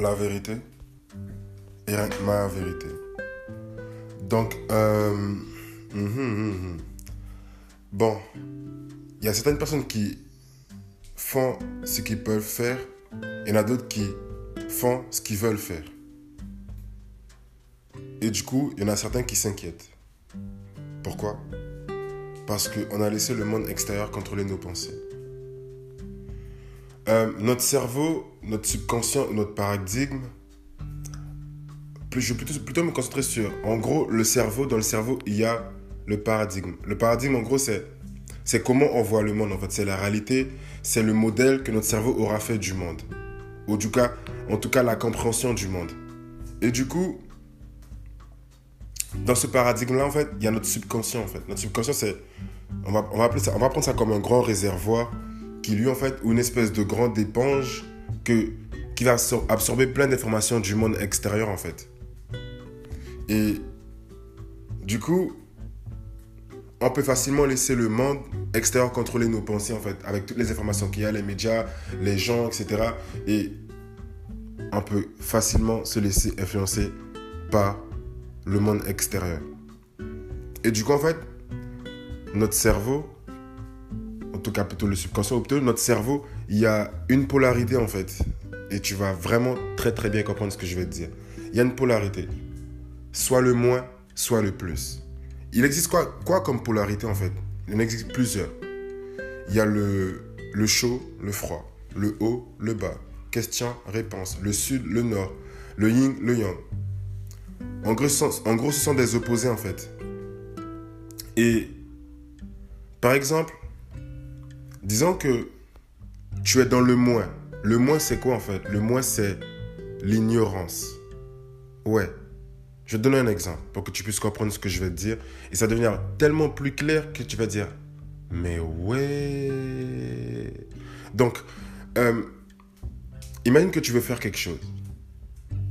la vérité et ma vérité. Donc, euh, hum, hum, hum, bon, il y a certaines personnes qui font ce qu'ils peuvent faire et il y en a d'autres qui font ce qu'ils veulent faire. Et du coup, il y en a certains qui s'inquiètent. Pourquoi? Parce qu'on a laissé le monde extérieur contrôler nos pensées. Euh, notre cerveau, notre subconscient, notre paradigme, je vais plutôt, me concentrer sur, en gros, le cerveau. Dans le cerveau, il y a le paradigme. Le paradigme, en gros, c'est, c'est comment on voit le monde. En fait, c'est la réalité, c'est le modèle que notre cerveau aura fait du monde. Ou du cas, en tout cas, la compréhension du monde. Et du coup, dans ce paradigme-là, en fait, il y a notre subconscient, en fait. Notre subconscient, c'est, on va, on va appeler ça, on va prendre ça comme un grand réservoir qui lui, en fait, une espèce de grande éponge que, qui va absorber plein d'informations du monde extérieur, en fait. Et du coup, on peut facilement laisser le monde extérieur contrôler nos pensées, en fait, avec toutes les informations qu'il y a, les médias, les gens, etc. Et on peut facilement se laisser influencer par le monde extérieur. Et du coup, en fait, notre cerveau, tout cas plutôt le subconscient, notre cerveau, il y a une polarité en fait. Et tu vas vraiment très très bien comprendre ce que je vais te dire. Il y a une polarité. Soit le moins, soit le plus. Il existe quoi, quoi comme polarité en fait? Il en existe plusieurs. Il y a le, le chaud, le froid, le haut, le bas, question, réponse, le sud, le nord, le yin, le yang. En gros, en gros, ce sont des opposés en fait. Et par exemple, disons que tu es dans le moins. Le moins, c'est quoi en fait? Le moins, c'est l'ignorance. Ouais. Je te donne un exemple pour que tu puisses comprendre ce que je vais te dire. Et ça devenir tellement plus clair que tu vas dire, mais ouais. Donc, euh, imagine que tu veux faire quelque chose.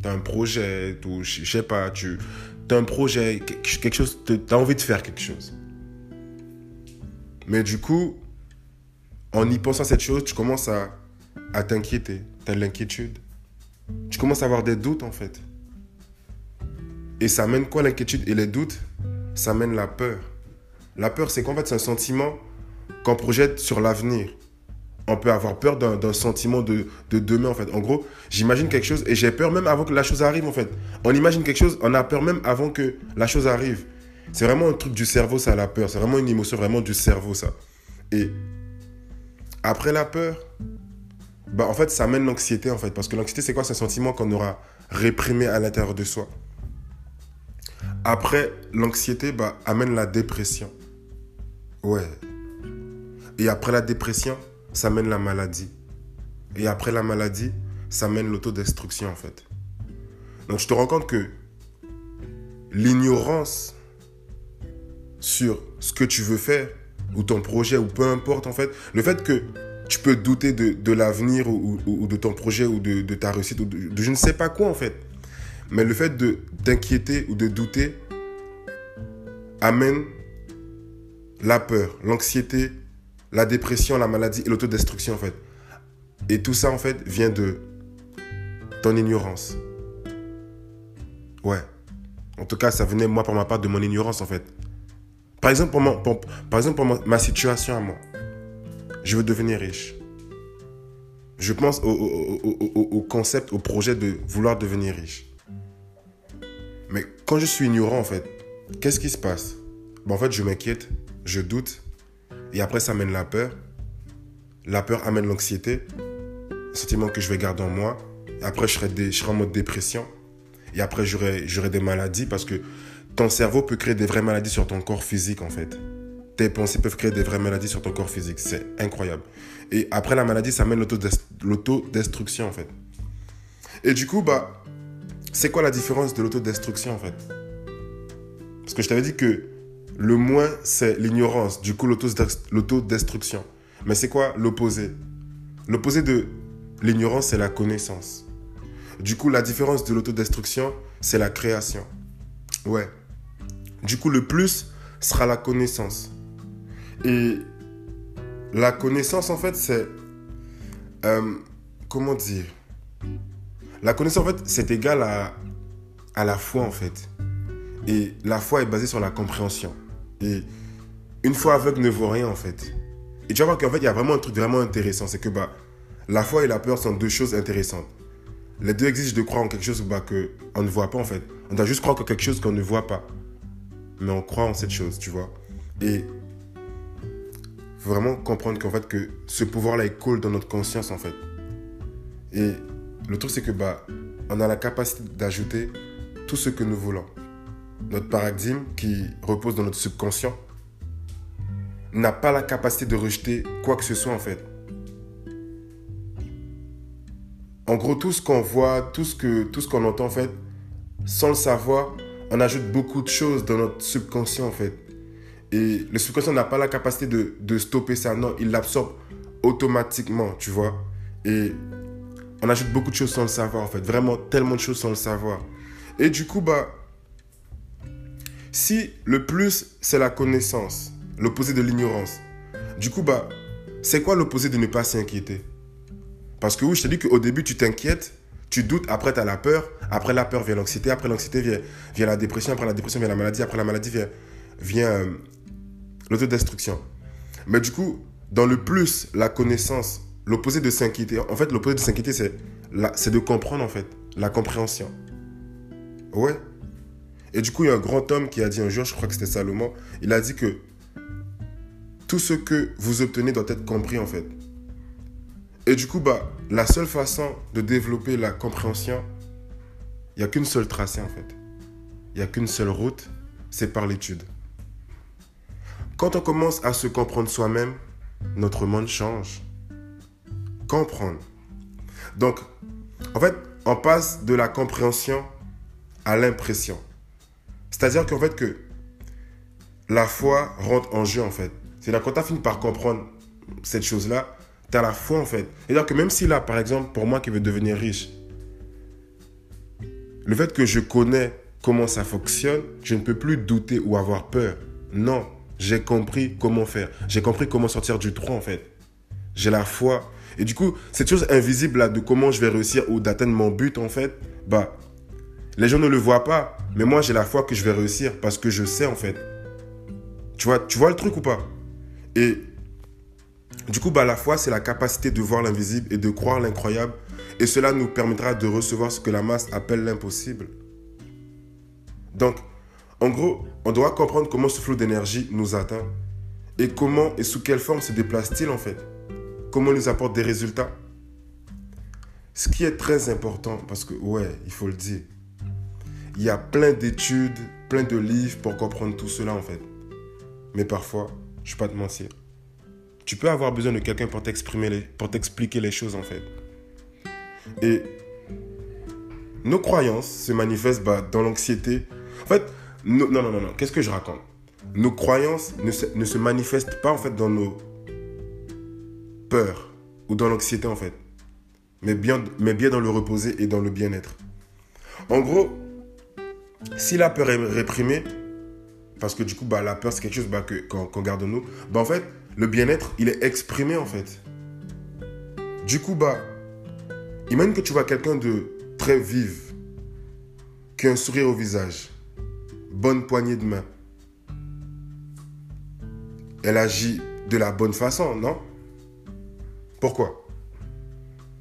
Tu un projet, ou je sais pas, tu as un projet, quelque chose, tu as envie de faire quelque chose. Mais du coup, en y pensant cette chose, tu commences à, à t'inquiéter. Tu as de l'inquiétude. Tu commences à avoir des doutes en fait. Et ça mène quoi l'inquiétude et les doutes? Ça mène la peur. La peur, c'est qu'en fait, c'est un sentiment qu'on projette sur l'avenir. On peut avoir peur d'un sentiment de, de, demain, en fait. En gros, j'imagine quelque chose et j'ai peur même avant que la chose arrive, en fait. On imagine quelque chose, on a peur même avant que la chose arrive. C'est vraiment un truc du cerveau, ça, la peur. C'est vraiment une émotion vraiment du cerveau, ça. Et après la peur, bah, en fait, ça amène l'anxiété, en fait. Parce que l'anxiété, c'est quoi? C'est un sentiment qu'on aura réprimé à l'intérieur de soi. Après, l'anxiété bah, amène la dépression. Ouais. Et après la dépression, ça mène la maladie. Et après la maladie, ça mène l'autodestruction, en fait. Donc, je te rends compte que l'ignorance sur ce que tu veux faire, ou ton projet, ou peu importe en fait, le fait que tu peux douter de, l'avenir ou, de ton projet ou de, ta réussite ou de, je ne sais pas quoi en fait. Mais le fait de t'inquiéter ou de douter amène la peur, l'anxiété, la dépression, la maladie et l'autodestruction en fait. Et tout ça en fait vient de ton ignorance. Ouais. En tout cas, ça venait moi par ma part de mon ignorance en fait. Par exemple, pour, par exemple, pour ma, situation à moi, je veux devenir riche. Je pense au, concept, au projet de vouloir devenir riche. Mais quand je suis ignorant, en fait, qu'est-ce qui se passe? En fait, je m'inquiète, je doute, et après, ça amène la peur. La peur amène l'anxiété, le sentiment que je vais garder en moi. Et après, je serai, je serai en mode dépression. Et après, j'aurai des maladies parce que ton cerveau peut créer des vraies maladies sur ton corps physique, en fait. Tes pensées peuvent créer des vraies maladies sur ton corps physique. C'est incroyable. Et après la maladie, ça mène l'autodestruction, en fait. Et du coup, bah, c'est quoi la différence de l'autodestruction, en fait? Parce que je t'avais dit que le moins, c'est l'ignorance. Du coup, l'autodestruction. Mais c'est quoi l'opposé? L'opposé de l'ignorance, c'est la connaissance. Du coup, la différence de l'autodestruction, c'est la création. Ouais. Du coup, le plus sera la connaissance. Et la connaissance, en fait, c'est... Euh, comment dire? La connaissance, en fait, c'est égal à, à la foi, en fait. Et la foi est basée sur la compréhension. Et une foi aveugle ne vaut rien, en fait. Et tu vas voir qu'en fait, il y a vraiment un truc vraiment intéressant. C'est que bah, la foi et la peur sont deux choses intéressantes. Les deux exigent de croire en quelque chose bah, qu'on ne voit pas, en fait. On doit juste croire en quelque chose qu'on ne voit pas. Mais on croit en cette chose, tu vois. Et faut vraiment comprendre qu'en fait, que ce pouvoir-là, il coule dans notre conscience, en fait. Et le truc, c'est que bah, on a la capacité d'ajouter tout ce que nous voulons. Notre paradigme, qui repose dans notre subconscient, n'a pas la capacité de rejeter quoi que ce soit, en fait. En gros, tout ce qu'on voit, tout ce tout ce qu'on entend, en fait, sans le savoir, on ajoute beaucoup de choses dans notre subconscient, en fait. Et le subconscient n'a pas la capacité de, stopper ça. Non, il l'absorbe automatiquement, tu vois. Et on ajoute beaucoup de choses sans le savoir, en fait. Vraiment, tellement de choses sans le savoir. Et du coup, bah, si le plus, c'est la connaissance, l'opposé de l'ignorance, du coup, bah, c'est quoi l'opposé de ne pas s'inquiéter? Parce que oui, je te dis qu'au début, tu t'inquiètes, tu doutes, après, tu as la peur, après la peur vient l'anxiété, après l'anxiété vient, vient la dépression, après la dépression vient la maladie, après la maladie vient, vient euh, l'autodestruction. Mais du coup, dans le plus, la connaissance, l'opposé de s'inquiéter, en fait, l'opposé de s'inquiéter, c'est, c'est de comprendre, en fait, la compréhension. Ouais. Et du coup, il y a un grand homme qui a dit un jour, je crois que c'était Salomon, il a dit que tout ce que vous obtenez doit être compris, en fait. Et du coup, bah, la seule façon de développer la compréhension, il n'y a qu'une seule tracée, en fait. Il n'y a qu'une seule route, c'est par l'étude. Quand on commence à se comprendre soi-même, notre monde change. Comprendre. Donc, en fait, on passe de la compréhension à l'impression. C'est-à-dire qu'en fait que la foi rentre en jeu en fait. C'est là quand tu fini par comprendre cette chose-là, tu la foi en fait. C'est-à-dire que même si là, par exemple, pour moi qui veux devenir riche, le fait que je connais comment ça fonctionne, je ne peux plus douter ou avoir peur. Non, j'ai compris comment faire. J'ai compris comment sortir du trou en fait. J'ai la foi. Et du coup, cette chose invisible là de comment je vais réussir ou d'atteindre mon but en fait, bah, les gens ne le voient pas. Mais moi, j'ai la foi que je vais réussir parce que je sais en fait. Tu vois, tu vois le truc ou pas? Et du coup, bah, la foi, c'est la capacité de voir l'invisible et de croire l'incroyable. Et cela nous permettra de recevoir ce que la masse appelle l'impossible. Donc, en gros, on doit comprendre comment ce flot d'énergie nous atteint et comment et sous quelle forme se déplace-t-il en fait? Comment il nous apporte des résultats? Ce qui est très important, parce que, ouais, il faut le dire, il y a plein d'études, plein de livres pour comprendre tout cela en fait. Mais parfois, je ne vais pas te mentir, tu peux avoir besoin de quelqu'un pour t'exprimer, pour t'expliquer les choses en fait. Et nos croyances se manifestent bah, dans l'anxiété. En fait, non, non, non, non, qu'est-ce que je raconte? Nos croyances ne se, ne se manifestent pas en fait dans nos peurs ou dans l'anxiété en fait, mais bien, mais bien dans le reposer et dans le bien-être. En gros, si la peur est réprimée, parce que du coup, bah, la peur, c'est quelque chose bah, qu'on garde en nous, bah, en fait, le bien-être, il est exprimé, en fait. Du coup, bah, imagine que tu vois quelqu'un de très vive, qui a un sourire au visage, bonne poignée de main. Elle agit de la bonne façon, non? Pourquoi?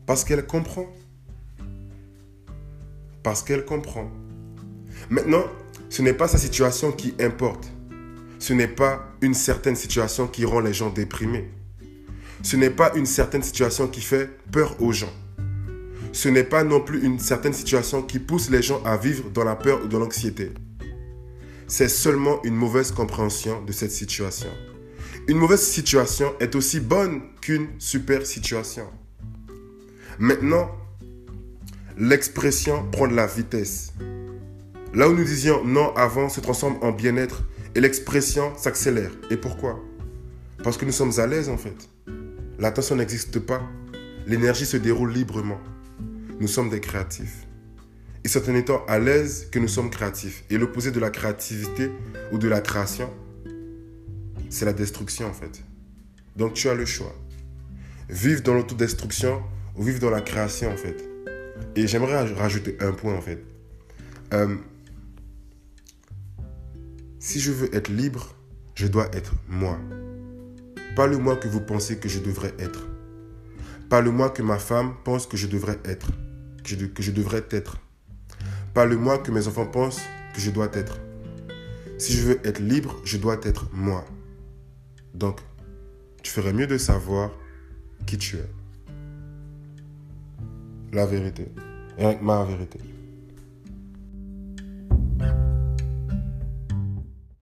Parce qu'elle comprend. Parce qu'elle comprend. Maintenant, ce n'est pas sa situation qui importe. Ce n'est pas une certaine situation qui rend les gens déprimés. Ce n'est pas une certaine situation qui fait peur aux gens. Ce n'est pas non plus une certaine situation qui pousse les gens à vivre dans la peur ou dans l'anxiété. C'est seulement une mauvaise compréhension de cette situation. Une mauvaise situation est aussi bonne qu'une super situation. Maintenant, l'expression prend de la vitesse. Là où nous disions non avant se transforme en bien-être et l'expression s'accélère. Et pourquoi? Parce que nous sommes à l'aise en fait. L'attention n'existe pas. L'énergie se déroule librement. Nous sommes des créatifs. Et c'est en étant à l'aise que nous sommes créatifs. Et l'opposé de la créativité ou de la création, c'est la destruction en fait. Donc tu as le choix. Vivre dans l'autodestruction ou vivre dans la création en fait. Et j'aimerais rajouter un point en fait. Euh, si je veux être libre, je dois être moi. Pas le moi que vous pensez que je devrais être. Pas le moi que ma femme pense que je devrais être. Que je, devrais être. Pas le moi que mes enfants pensent que je dois être. Si je veux être libre, je dois être moi. Donc, tu ferais mieux de savoir qui tu es. La vérité. Et ma vérité.